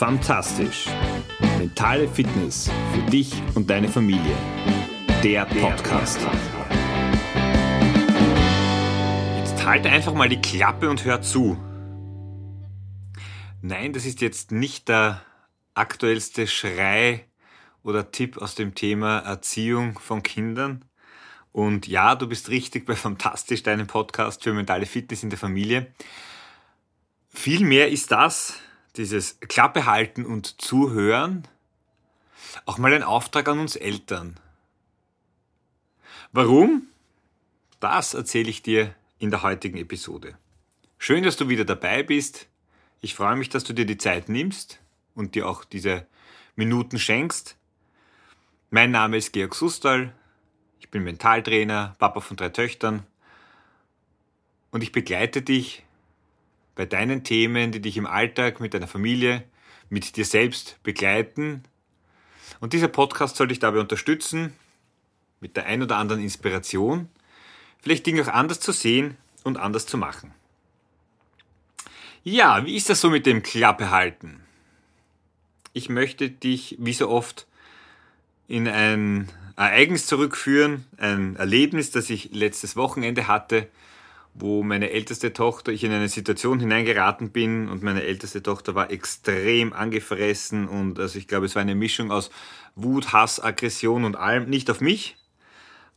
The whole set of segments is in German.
Fantastisch. Mentale Fitness für dich und deine Familie. Der Podcast. Jetzt halt einfach mal die Klappe und hör zu. Nein, das ist jetzt nicht der aktuellste Schrei oder Tipp aus dem Thema Erziehung von Kindern. Und ja, du bist richtig bei Fantastisch, deinem Podcast für mentale Fitness in der Familie. Vielmehr ist das, dieses Klappe halten und zuhören, auch mal ein Auftrag an uns Eltern. Warum? Das erzähle ich dir in der heutigen Episode. Schön, dass du wieder dabei bist. Ich freue mich, dass du dir die Zeit nimmst und dir auch diese Minuten schenkst. Mein Name ist Georg Sustal. Ich bin Mentaltrainer, Papa von drei Töchtern und ich begleite dich bei deinen Themen, die dich im Alltag mit deiner Familie, mit dir selbst begleiten. Und dieser Podcast soll dich dabei unterstützen, mit der ein oder anderen Inspiration, vielleicht Dinge auch anders zu sehen und anders zu machen. Ja, wie ist das so mit dem Klappe halten? Ich möchte dich, wie so oft, in ein Ereignis zurückführen, ein Erlebnis, das ich letztes Wochenende hatte, wo meine älteste Tochter, ich in eine Situation hineingeraten bin und meine älteste Tochter war extrem angefressen und also ich glaube, es war eine Mischung aus Wut, Hass, Aggression und allem, nicht auf mich,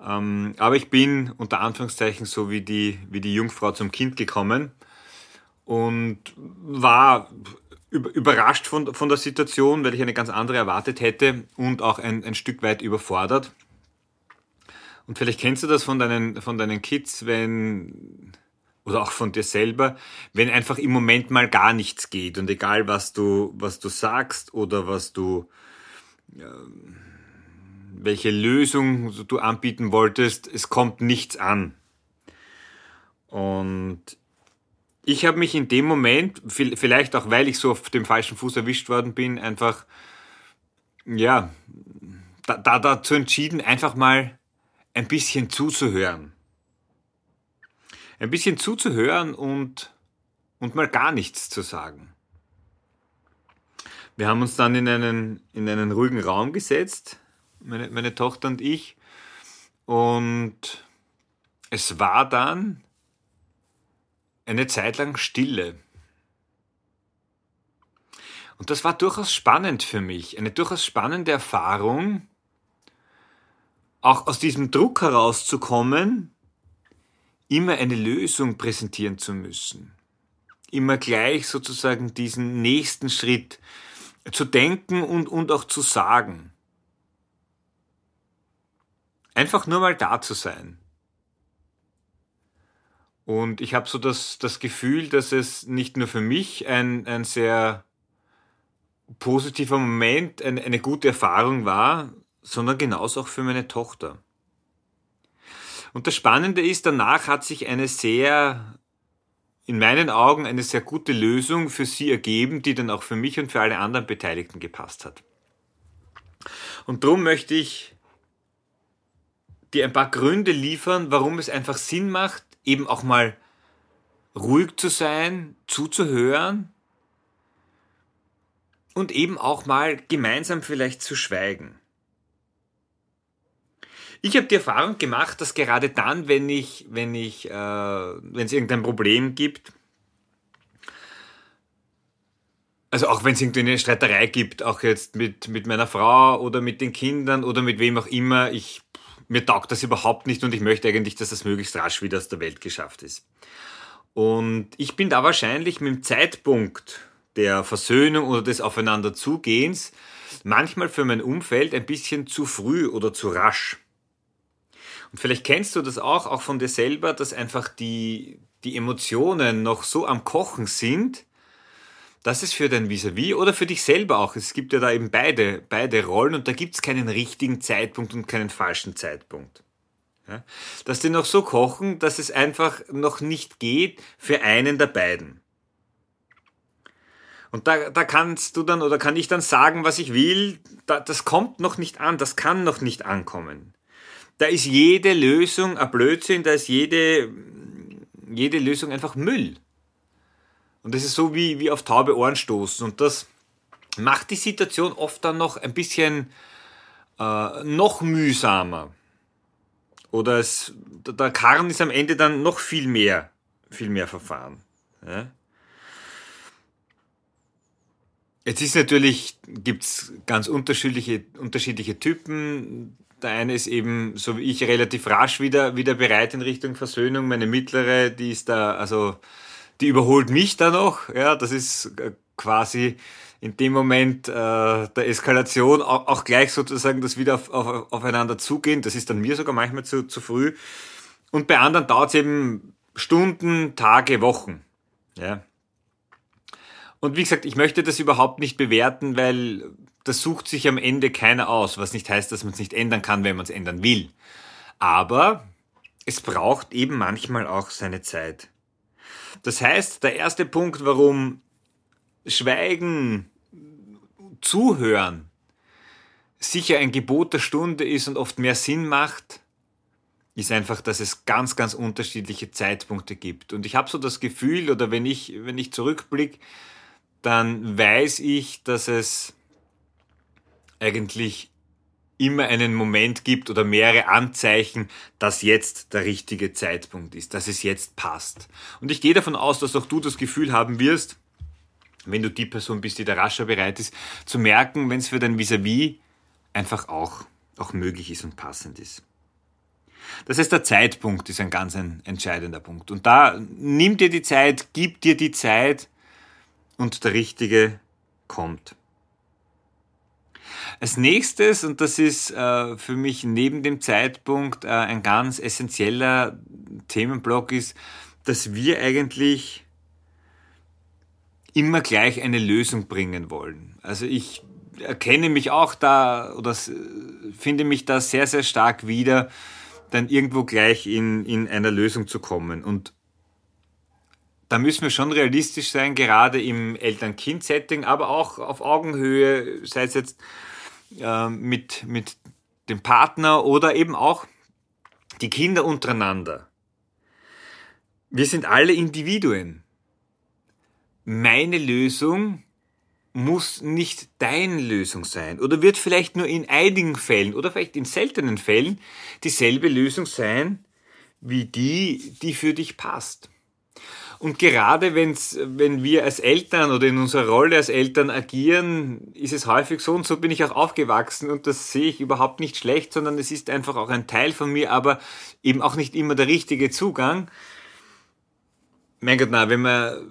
ähm, aber ich bin unter Anführungszeichen so wie die, wie die Jungfrau zum Kind gekommen und war überrascht von, von der Situation, weil ich eine ganz andere erwartet hätte und auch ein, ein Stück weit überfordert. Und vielleicht kennst du das von deinen, von deinen Kids, wenn, oder auch von dir selber, wenn einfach im Moment mal gar nichts geht und egal was du, was du sagst oder was du, äh, welche Lösung du anbieten wolltest, es kommt nichts an. Und ich habe mich in dem Moment, vielleicht auch weil ich so auf dem falschen Fuß erwischt worden bin, einfach, ja, da, da dazu entschieden, einfach mal ein bisschen zuzuhören. Ein bisschen zuzuhören und, und mal gar nichts zu sagen. Wir haben uns dann in einen, in einen ruhigen Raum gesetzt, meine, meine Tochter und ich, und es war dann eine Zeit lang Stille. Und das war durchaus spannend für mich, eine durchaus spannende Erfahrung, auch aus diesem Druck herauszukommen, immer eine Lösung präsentieren zu müssen. Immer gleich sozusagen diesen nächsten Schritt zu denken und, und auch zu sagen. Einfach nur mal da zu sein. Und ich habe so das, das Gefühl, dass es nicht nur für mich ein, ein sehr positiver Moment, eine, eine gute Erfahrung war, sondern genauso auch für meine Tochter. Und das Spannende ist, danach hat sich eine sehr, in meinen Augen, eine sehr gute Lösung für sie ergeben, die dann auch für mich und für alle anderen Beteiligten gepasst hat. Und darum möchte ich dir ein paar Gründe liefern, warum es einfach Sinn macht, eben auch mal ruhig zu sein, zuzuhören und eben auch mal gemeinsam vielleicht zu schweigen. Ich habe die Erfahrung gemacht, dass gerade dann, wenn ich, wenn ich, äh, wenn es irgendein Problem gibt, also auch wenn es irgendwie eine Streiterei gibt, auch jetzt mit, mit meiner Frau oder mit den Kindern oder mit wem auch immer, ich, mir taugt das überhaupt nicht und ich möchte eigentlich, dass das möglichst rasch wieder aus der Welt geschafft ist. Und ich bin da wahrscheinlich mit dem Zeitpunkt der Versöhnung oder des Aufeinanderzugehens manchmal für mein Umfeld ein bisschen zu früh oder zu rasch. Und vielleicht kennst du das auch, auch von dir selber, dass einfach die, die Emotionen noch so am Kochen sind, dass es für dein Vis-a-vis -vis oder für dich selber auch, es gibt ja da eben beide, beide Rollen und da gibt es keinen richtigen Zeitpunkt und keinen falschen Zeitpunkt. Ja? Dass die noch so kochen, dass es einfach noch nicht geht für einen der beiden. Und da, da kannst du dann oder kann ich dann sagen, was ich will, da, das kommt noch nicht an, das kann noch nicht ankommen da ist jede Lösung ein Blödsinn, da ist jede, jede Lösung einfach Müll. Und das ist so wie, wie auf taube Ohren stoßen. Und das macht die Situation oft dann noch ein bisschen äh, noch mühsamer. Oder es, der Karren ist am Ende dann noch viel mehr, viel mehr verfahren. Ja? Jetzt ist natürlich, gibt's ganz unterschiedliche, unterschiedliche Typen. Der eine ist eben, so wie ich, relativ rasch wieder, wieder bereit in Richtung Versöhnung. Meine mittlere, die ist da, also, die überholt mich da noch. Ja, das ist äh, quasi in dem Moment äh, der Eskalation auch, auch gleich sozusagen das wieder auf, auf, aufeinander zugehen. Das ist dann mir sogar manchmal zu, zu früh. Und bei anderen dauert es eben Stunden, Tage, Wochen. Ja. Und wie gesagt, ich möchte das überhaupt nicht bewerten, weil das sucht sich am Ende keiner aus, was nicht heißt, dass man es nicht ändern kann, wenn man es ändern will. Aber es braucht eben manchmal auch seine Zeit. Das heißt, der erste Punkt, warum Schweigen, Zuhören sicher ein Gebot der Stunde ist und oft mehr Sinn macht, ist einfach, dass es ganz, ganz unterschiedliche Zeitpunkte gibt. Und ich habe so das Gefühl, oder wenn ich, wenn ich zurückblicke, dann weiß ich, dass es eigentlich immer einen Moment gibt oder mehrere Anzeichen, dass jetzt der richtige Zeitpunkt ist, dass es jetzt passt. Und ich gehe davon aus, dass auch du das Gefühl haben wirst, wenn du die Person bist, die da rascher bereit ist, zu merken, wenn es für dein Vis-a-vis -vis einfach auch, auch möglich ist und passend ist. Das heißt, der Zeitpunkt ist ein ganz ein entscheidender Punkt. Und da nimm dir die Zeit, gib dir die Zeit, und der Richtige kommt. Als nächstes, und das ist äh, für mich neben dem Zeitpunkt äh, ein ganz essentieller Themenblock, ist, dass wir eigentlich immer gleich eine Lösung bringen wollen. Also ich erkenne mich auch da oder finde mich da sehr, sehr stark wieder, dann irgendwo gleich in, in einer Lösung zu kommen. Und da müssen wir schon realistisch sein, gerade im Eltern-Kind-Setting, aber auch auf Augenhöhe, sei es jetzt äh, mit, mit dem Partner oder eben auch die Kinder untereinander. Wir sind alle Individuen. Meine Lösung muss nicht deine Lösung sein oder wird vielleicht nur in einigen Fällen oder vielleicht in seltenen Fällen dieselbe Lösung sein wie die, die für dich passt. Und gerade wenn's, wenn wir als Eltern oder in unserer Rolle als Eltern agieren, ist es häufig so und so bin ich auch aufgewachsen und das sehe ich überhaupt nicht schlecht, sondern es ist einfach auch ein Teil von mir, aber eben auch nicht immer der richtige Zugang. Mein Gott, na, wenn wir,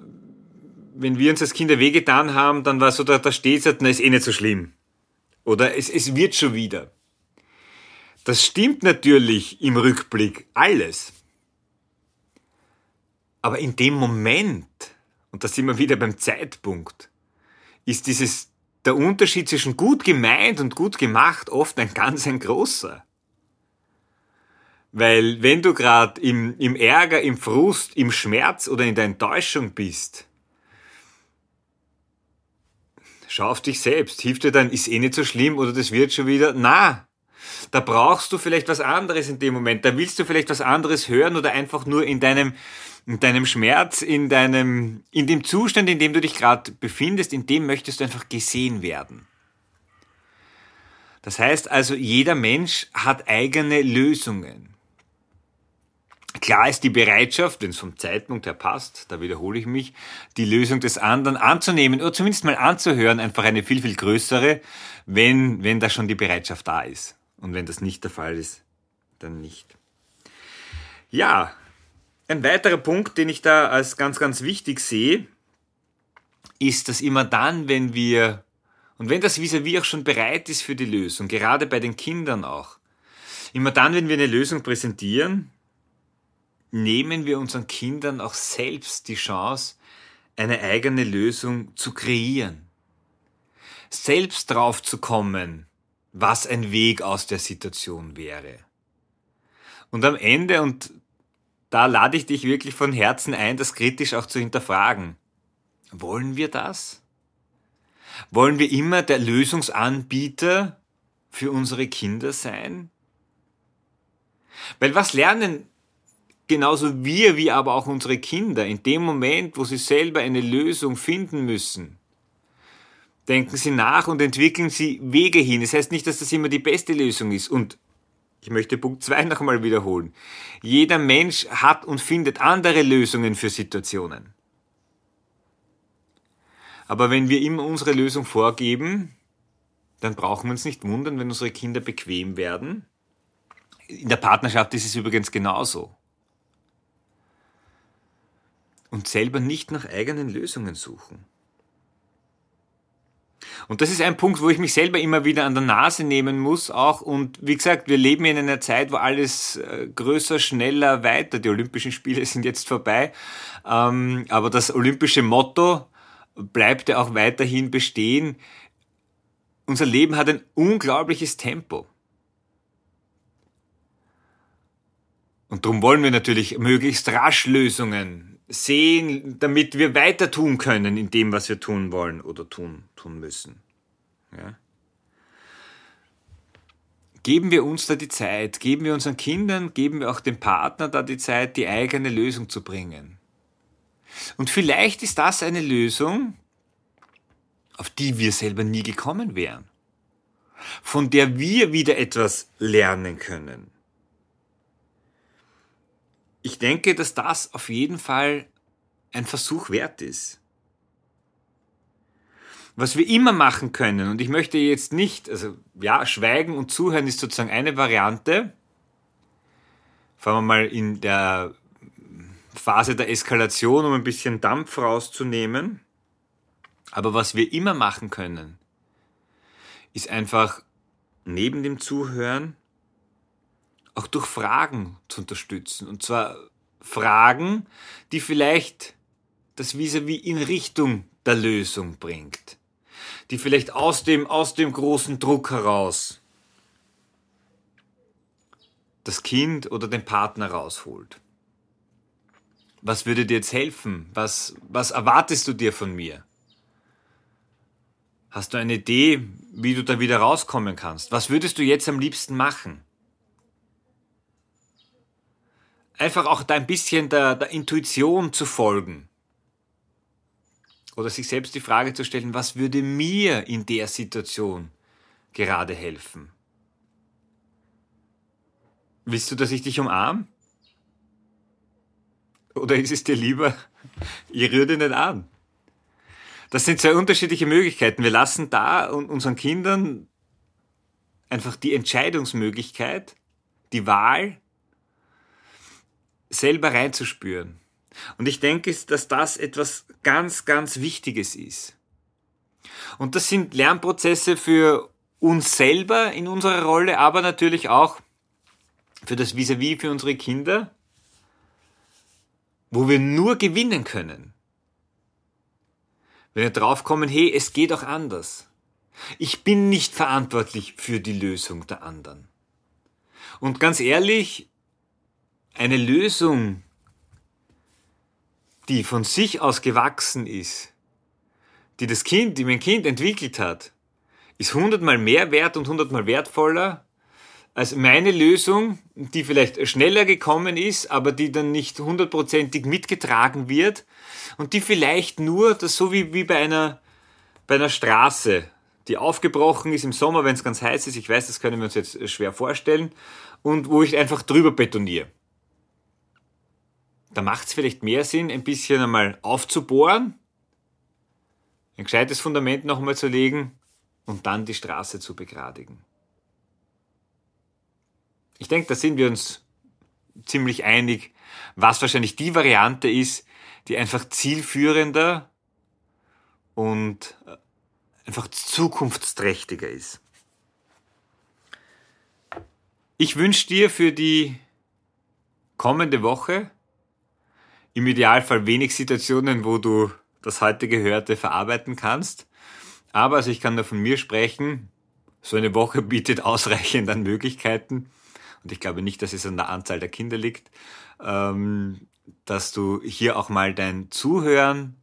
wenn wir uns als Kinder wehgetan haben, dann war so, da, da steht es, na, ist eh nicht so schlimm. Oder es, es wird schon wieder. Das stimmt natürlich im Rückblick alles. Aber in dem Moment, und da sind wir wieder beim Zeitpunkt, ist dieses, der Unterschied zwischen gut gemeint und gut gemacht oft ein ganz ein großer. Weil wenn du gerade im, im Ärger, im Frust, im Schmerz oder in der Enttäuschung bist, schau auf dich selbst. Hilft dir dann, ist eh nicht so schlimm oder das wird schon wieder? Na, da brauchst du vielleicht was anderes in dem Moment. Da willst du vielleicht was anderes hören oder einfach nur in deinem, in deinem Schmerz, in deinem, in dem Zustand, in dem du dich gerade befindest, in dem möchtest du einfach gesehen werden. Das heißt also, jeder Mensch hat eigene Lösungen. Klar ist die Bereitschaft, wenn es vom Zeitpunkt her passt, da wiederhole ich mich, die Lösung des anderen anzunehmen oder zumindest mal anzuhören, einfach eine viel, viel größere, wenn, wenn da schon die Bereitschaft da ist. Und wenn das nicht der Fall ist, dann nicht. Ja, ein weiterer Punkt, den ich da als ganz, ganz wichtig sehe, ist, dass immer dann, wenn wir, und wenn das vis-à-vis -vis auch schon bereit ist für die Lösung, gerade bei den Kindern auch, immer dann, wenn wir eine Lösung präsentieren, nehmen wir unseren Kindern auch selbst die Chance, eine eigene Lösung zu kreieren. Selbst drauf zu kommen, was ein Weg aus der Situation wäre. Und am Ende, und da lade ich dich wirklich von Herzen ein, das kritisch auch zu hinterfragen. Wollen wir das? Wollen wir immer der Lösungsanbieter für unsere Kinder sein? Weil was lernen genauso wir wie aber auch unsere Kinder in dem Moment, wo sie selber eine Lösung finden müssen? denken Sie nach und entwickeln Sie Wege hin. Das heißt nicht, dass das immer die beste Lösung ist. Und ich möchte Punkt 2 nochmal wiederholen. Jeder Mensch hat und findet andere Lösungen für Situationen. Aber wenn wir immer unsere Lösung vorgeben, dann brauchen wir uns nicht wundern, wenn unsere Kinder bequem werden. In der Partnerschaft ist es übrigens genauso. Und selber nicht nach eigenen Lösungen suchen. Und das ist ein Punkt, wo ich mich selber immer wieder an der Nase nehmen muss auch. Und wie gesagt, wir leben in einer Zeit, wo alles äh, größer, schneller, weiter. Die Olympischen Spiele sind jetzt vorbei. Ähm, aber das olympische Motto bleibt ja auch weiterhin bestehen. Unser Leben hat ein unglaubliches Tempo. Und darum wollen wir natürlich möglichst rasch Lösungen sehen, damit wir weiter tun können in dem, was wir tun wollen oder tun, tun müssen. Ja? Geben wir uns da die Zeit, geben wir unseren Kindern, geben wir auch dem Partner da die Zeit, die eigene Lösung zu bringen. Und vielleicht ist das eine Lösung, auf die wir selber nie gekommen wären, von der wir wieder etwas lernen können ich denke, dass das auf jeden Fall ein Versuch wert ist. Was wir immer machen können, und ich möchte jetzt nicht, also ja, Schweigen und Zuhören ist sozusagen eine Variante. Fangen wir mal in der Phase der Eskalation, um ein bisschen Dampf rauszunehmen. Aber was wir immer machen können, ist einfach neben dem Zuhören auch durch Fragen zu unterstützen. Und zwar Fragen, die vielleicht das Vis-à-vis -vis in Richtung der Lösung bringt. Die vielleicht aus dem, aus dem großen Druck heraus das Kind oder den Partner rausholt. Was würde dir jetzt helfen? Was, was erwartest du dir von mir? Hast du eine Idee, wie du da wieder rauskommen kannst? Was würdest du jetzt am liebsten machen? Einfach auch da ein bisschen der, der Intuition zu folgen. Oder sich selbst die Frage zu stellen, was würde mir in der Situation gerade helfen? Willst du, dass ich dich umarm? Oder ist es dir lieber, ich rühre den an? Das sind zwei unterschiedliche Möglichkeiten. Wir lassen da unseren Kindern einfach die Entscheidungsmöglichkeit, die Wahl, selber reinzuspüren. Und ich denke, dass das etwas ganz, ganz Wichtiges ist. Und das sind Lernprozesse für uns selber in unserer Rolle, aber natürlich auch für das Vis-à-vis -vis für unsere Kinder, wo wir nur gewinnen können. Wenn wir draufkommen, hey, es geht auch anders. Ich bin nicht verantwortlich für die Lösung der anderen. Und ganz ehrlich, eine Lösung, die von sich aus gewachsen ist, die das Kind, die mein Kind entwickelt hat, ist hundertmal mehr wert und hundertmal wertvoller als meine Lösung, die vielleicht schneller gekommen ist, aber die dann nicht hundertprozentig mitgetragen wird und die vielleicht nur, das so wie, wie bei einer, bei einer Straße, die aufgebrochen ist im Sommer, wenn es ganz heiß ist, ich weiß, das können wir uns jetzt schwer vorstellen, und wo ich einfach drüber betoniere da macht es vielleicht mehr Sinn, ein bisschen einmal aufzubohren, ein gescheites Fundament noch einmal zu legen und dann die Straße zu begradigen. Ich denke, da sind wir uns ziemlich einig, was wahrscheinlich die Variante ist, die einfach zielführender und äh, einfach zukunftsträchtiger ist. Ich wünsche dir für die kommende Woche im Idealfall wenig Situationen, wo du das heute Gehörte verarbeiten kannst. Aber also ich kann nur von mir sprechen. So eine Woche bietet ausreichend an Möglichkeiten. Und ich glaube nicht, dass es an der Anzahl der Kinder liegt, ähm, dass du hier auch mal dein Zuhören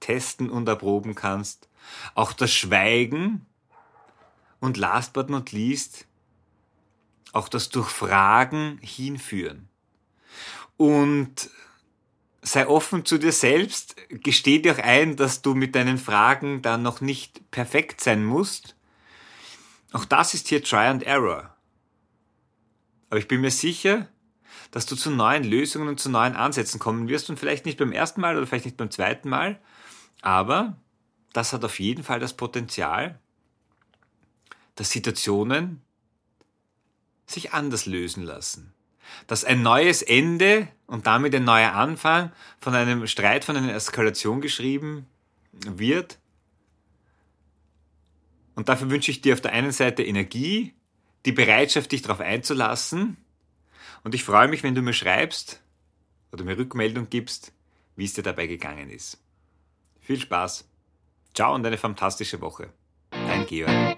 testen und erproben kannst. Auch das Schweigen. Und last but not least, auch das Durchfragen hinführen. Und sei offen zu dir selbst, gesteh dir auch ein, dass du mit deinen Fragen dann noch nicht perfekt sein musst. Auch das ist hier Try and Error. Aber ich bin mir sicher, dass du zu neuen Lösungen und zu neuen Ansätzen kommen wirst und vielleicht nicht beim ersten Mal oder vielleicht nicht beim zweiten Mal, aber das hat auf jeden Fall das Potenzial, dass Situationen sich anders lösen lassen. Dass ein neues Ende und damit ein neuer Anfang von einem Streit, von einer Eskalation geschrieben wird. Und dafür wünsche ich dir auf der einen Seite Energie, die Bereitschaft, dich darauf einzulassen und ich freue mich, wenn du mir schreibst oder mir Rückmeldung gibst, wie es dir dabei gegangen ist. Viel Spaß. Ciao und eine fantastische Woche. Dein Georg.